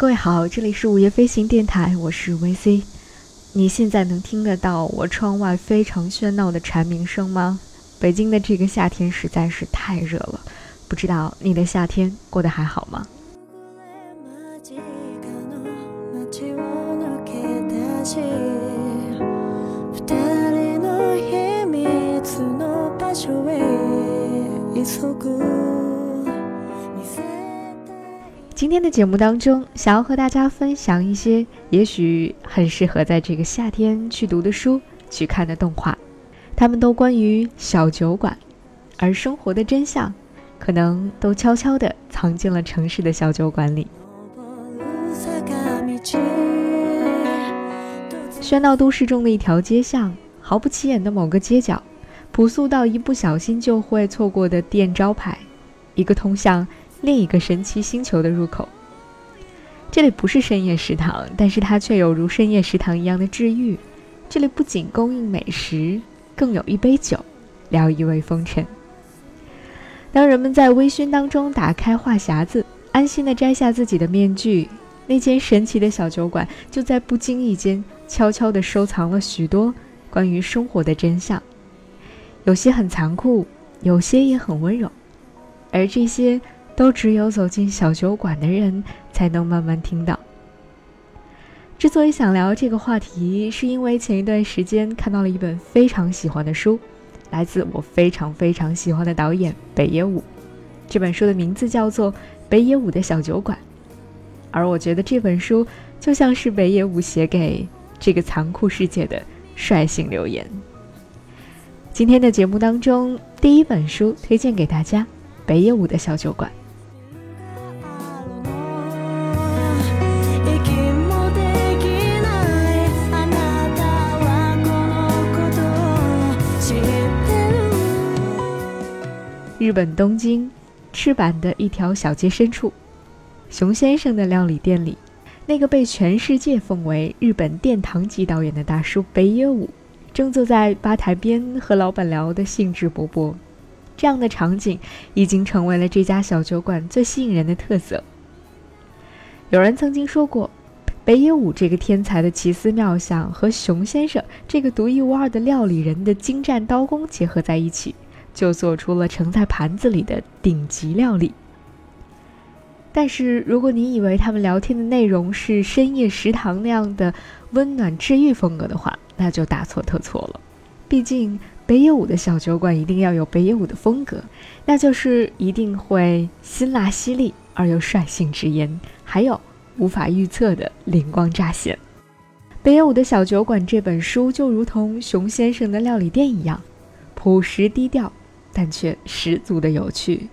各位好，这里是午夜飞行电台，我是 VC。你现在能听得到我窗外非常喧闹的蝉鸣声吗？北京的这个夏天实在是太热了，不知道你的夏天过得还好吗？今天的节目当中，想要和大家分享一些也许很适合在这个夏天去读的书、去看的动画，它们都关于小酒馆，而生活的真相，可能都悄悄地藏进了城市的小酒馆里。喧闹都市中的一条街巷，毫不起眼的某个街角，朴素到一不小心就会错过的店招牌，一个通向。另一个神奇星球的入口。这里不是深夜食堂，但是它却有如深夜食堂一样的治愈。这里不仅供应美食，更有一杯酒，聊一味风尘。当人们在微醺当中打开话匣子，安心的摘下自己的面具，那间神奇的小酒馆就在不经意间悄悄地收藏了许多关于生活的真相。有些很残酷，有些也很温柔，而这些。都只有走进小酒馆的人才能慢慢听到。之所以想聊这个话题，是因为前一段时间看到了一本非常喜欢的书，来自我非常非常喜欢的导演北野武。这本书的名字叫做《北野武的小酒馆》，而我觉得这本书就像是北野武写给这个残酷世界的率性留言。今天的节目当中，第一本书推荐给大家，《北野武的小酒馆》。日本东京，赤坂的一条小街深处，熊先生的料理店里，那个被全世界奉为日本殿堂级导演的大叔北野武，正坐在吧台边和老板聊得兴致勃勃。这样的场景已经成为了这家小酒馆最吸引人的特色。有人曾经说过，北野武这个天才的奇思妙想和熊先生这个独一无二的料理人的精湛刀工结合在一起。就做出了盛在盘子里的顶级料理。但是，如果你以为他们聊天的内容是深夜食堂那样的温暖治愈风格的话，那就大错特错了。毕竟，北野武的小酒馆一定要有北野武的风格，那就是一定会辛辣犀利而又率性直言，还有无法预测的灵光乍现。北野武的小酒馆这本书就如同熊先生的料理店一样，朴实低调。但却十足的有趣。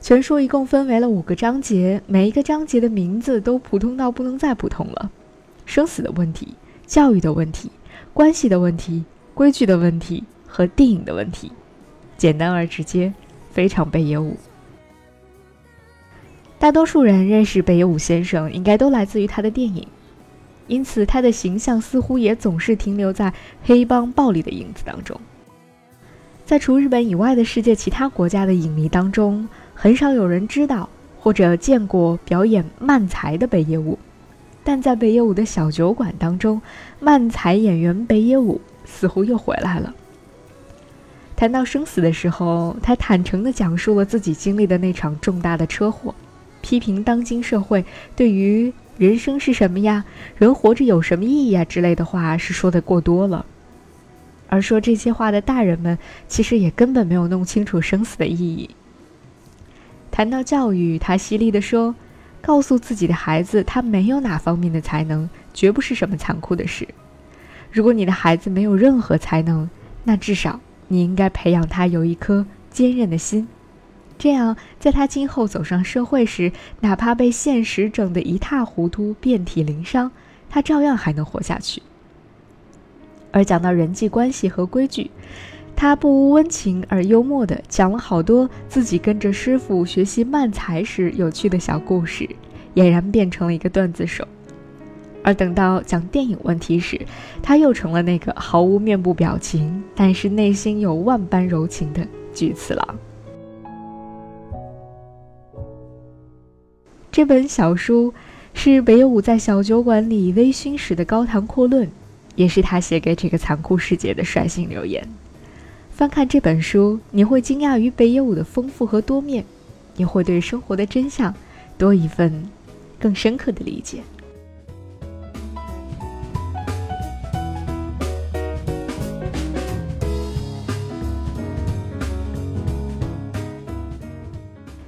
全书一共分为了五个章节，每一个章节的名字都普通到不能再普通了：生死的问题、教育的问题、关系的问题、规矩的问题和电影的问题。简单而直接，非常北野武。大多数人认识北野武先生，应该都来自于他的电影，因此他的形象似乎也总是停留在黑帮暴力的影子当中。在除日本以外的世界其他国家的影迷当中，很少有人知道或者见过表演慢才的北野武，但在北野武的小酒馆当中，慢才演员北野武似乎又回来了。谈到生死的时候，他坦诚地讲述了自己经历的那场重大的车祸，批评当今社会对于人生是什么呀、人活着有什么意义啊之类的话是说的过多了。而说这些话的大人们，其实也根本没有弄清楚生死的意义。谈到教育，他犀利地说：“告诉自己的孩子，他没有哪方面的才能，绝不是什么残酷的事。如果你的孩子没有任何才能，那至少你应该培养他有一颗坚韧的心，这样在他今后走上社会时，哪怕被现实整得一塌糊涂、遍体鳞伤，他照样还能活下去。”而讲到人际关系和规矩，他不无温情而幽默的讲了好多自己跟着师傅学习慢才时有趣的小故事，俨然变成了一个段子手。而等到讲电影问题时，他又成了那个毫无面部表情，但是内心有万般柔情的菊次郎。这本小书是北野武在小酒馆里微醺时的高谈阔论，也是他写给这个残酷世界的率性留言。翻看这本书，你会惊讶于北野武的丰富和多面，也会对生活的真相多一份更深刻的理解。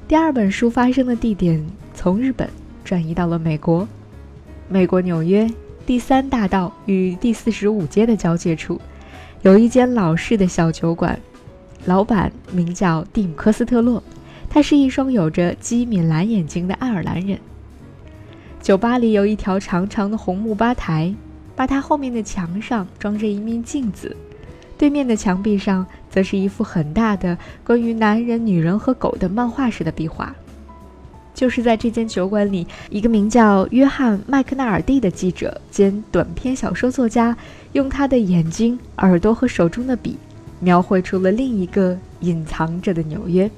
第二本书发生的地点从日本转移到了美国，美国纽约第三大道与第四十五街的交界处，有一间老式的小酒馆，老板名叫蒂姆·科斯特洛，他是一双有着机敏蓝眼睛的爱尔兰人。酒吧里有一条长长的红木吧台，吧台后面的墙上装着一面镜子。对面的墙壁上，则是一幅很大的关于男人、女人和狗的漫画式的壁画。就是在这间酒馆里，一个名叫约翰·麦克纳尔蒂的记者兼短篇小说作家，用他的眼睛、耳朵和手中的笔，描绘出了另一个隐藏着的纽约。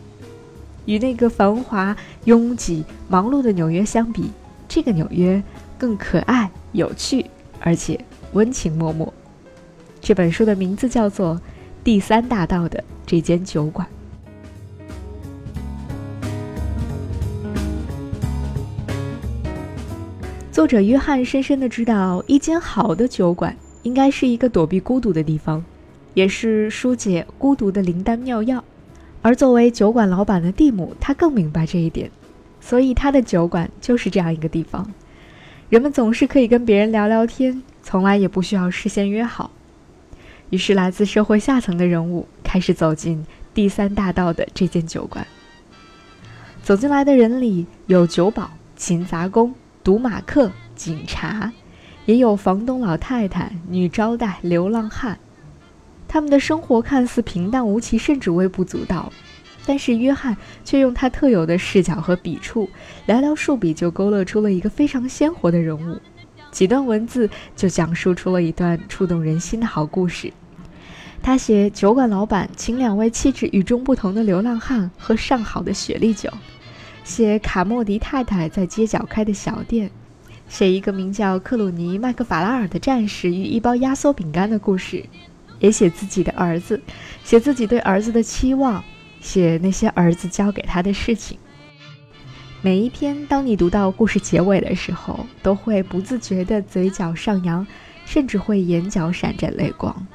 与那个繁华、拥挤、忙碌的纽约相比，这个纽约更可爱、有趣，而且温情脉脉。这本书的名字叫做《第三大道的这间酒馆》。作者约翰深深的知道，一间好的酒馆应该是一个躲避孤独的地方，也是疏解孤独的灵丹妙药。而作为酒馆老板的蒂姆，他更明白这一点，所以他的酒馆就是这样一个地方。人们总是可以跟别人聊聊天，从来也不需要事先约好。于是，来自社会下层的人物开始走进第三大道的这间酒馆。走进来的人里有酒保、勤杂工、赌马克、警察，也有房东老太太、女招待、流浪汉。他们的生活看似平淡无奇，甚至微不足道，但是约翰却用他特有的视角和笔触，寥寥数笔就勾勒出了一个非常鲜活的人物。几段文字就讲述出了一段触动人心的好故事。他写酒馆老板请两位气质与众不同的流浪汉喝上好的雪莉酒，写卡莫迪太太在街角开的小店，写一个名叫克鲁尼麦克法拉尔的战士与一包压缩饼干的故事，也写自己的儿子，写自己对儿子的期望，写那些儿子教给他的事情。每一篇，当你读到故事结尾的时候，都会不自觉的嘴角上扬，甚至会眼角闪着泪光。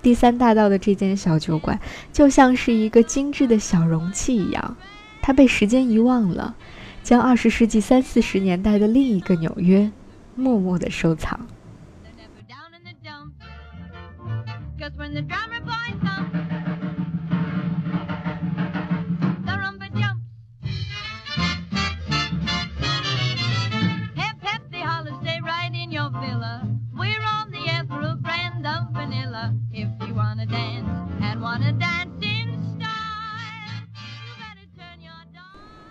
第三大道的这间小酒馆，就像是一个精致的小容器一样，它被时间遗忘了，将二十世纪三四十年代的另一个纽约，默默地收藏。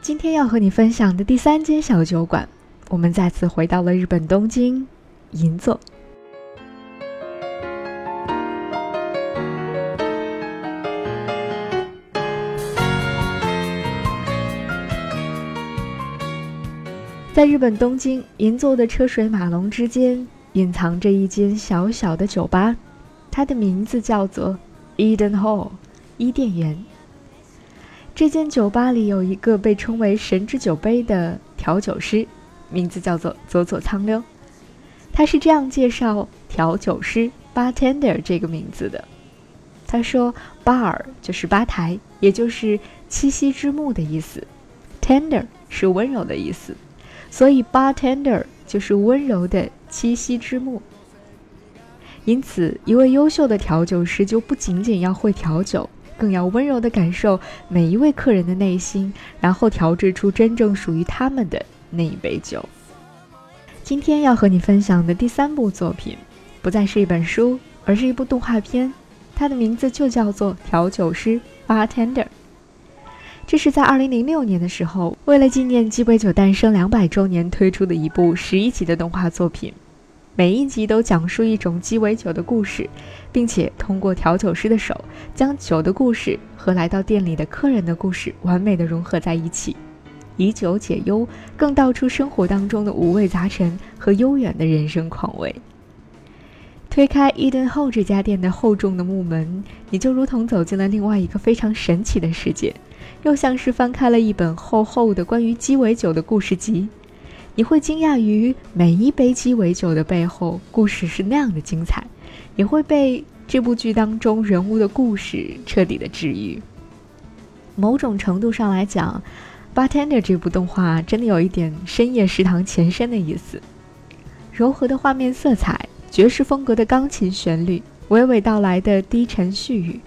今天要和你分享的第三间小酒馆，我们再次回到了日本东京银座。在日本东京银座的车水马龙之间，隐藏着一间小小的酒吧，它的名字叫做 Eden Hall，伊甸园。这间酒吧里有一个被称为“神之酒杯”的调酒师，名字叫做佐佐苍溜。他是这样介绍调酒师 （bartender） 这个名字的：“他说，bar 就是吧台，也就是栖息之木的意思；tender 是温柔的意思，所以 bartender 就是温柔的栖息之木。因此，一位优秀的调酒师就不仅仅要会调酒。”更要温柔地感受每一位客人的内心，然后调制出真正属于他们的那一杯酒。今天要和你分享的第三部作品，不再是一本书，而是一部动画片，它的名字就叫做《调酒师》（Bartender）。这是在2006年的时候，为了纪念鸡尾酒诞生两百周年推出的一部十一集的动画作品。每一集都讲述一种鸡尾酒的故事，并且通过调酒师的手，将酒的故事和来到店里的客人的故事完美的融合在一起。以酒解忧，更道出生活当中的五味杂陈和悠远的人生况味。推开伊顿后这家店的厚重的木门，你就如同走进了另外一个非常神奇的世界，又像是翻开了一本厚厚的关于鸡尾酒的故事集。你会惊讶于每一杯鸡尾酒的背后故事是那样的精彩，也会被这部剧当中人物的故事彻底的治愈。某种程度上来讲，《Bartender》这部动画真的有一点深夜食堂前身的意思，柔和的画面色彩。爵士风格的钢琴旋律，娓娓道来的低沉絮语，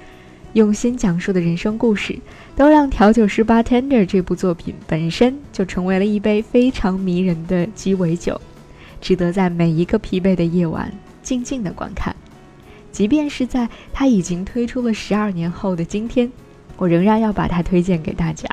用心讲述的人生故事，都让《调酒师 Bartender》这部作品本身就成为了一杯非常迷人的鸡尾酒，值得在每一个疲惫的夜晚静静的观看。即便是在它已经推出了十二年后的今天，我仍然要把它推荐给大家。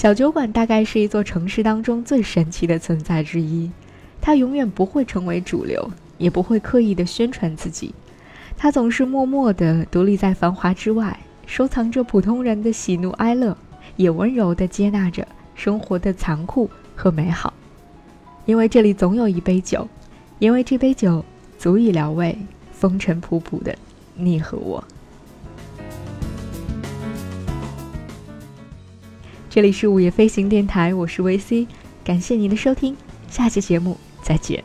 小酒馆大概是一座城市当中最神奇的存在之一，它永远不会成为主流，也不会刻意的宣传自己，它总是默默地独立在繁华之外，收藏着普通人的喜怒哀乐，也温柔地接纳着生活的残酷和美好，因为这里总有一杯酒，因为这杯酒足以疗慰风尘仆仆的你和我。这里是午夜飞行电台，我是维 C，感谢您的收听，下期节目再见。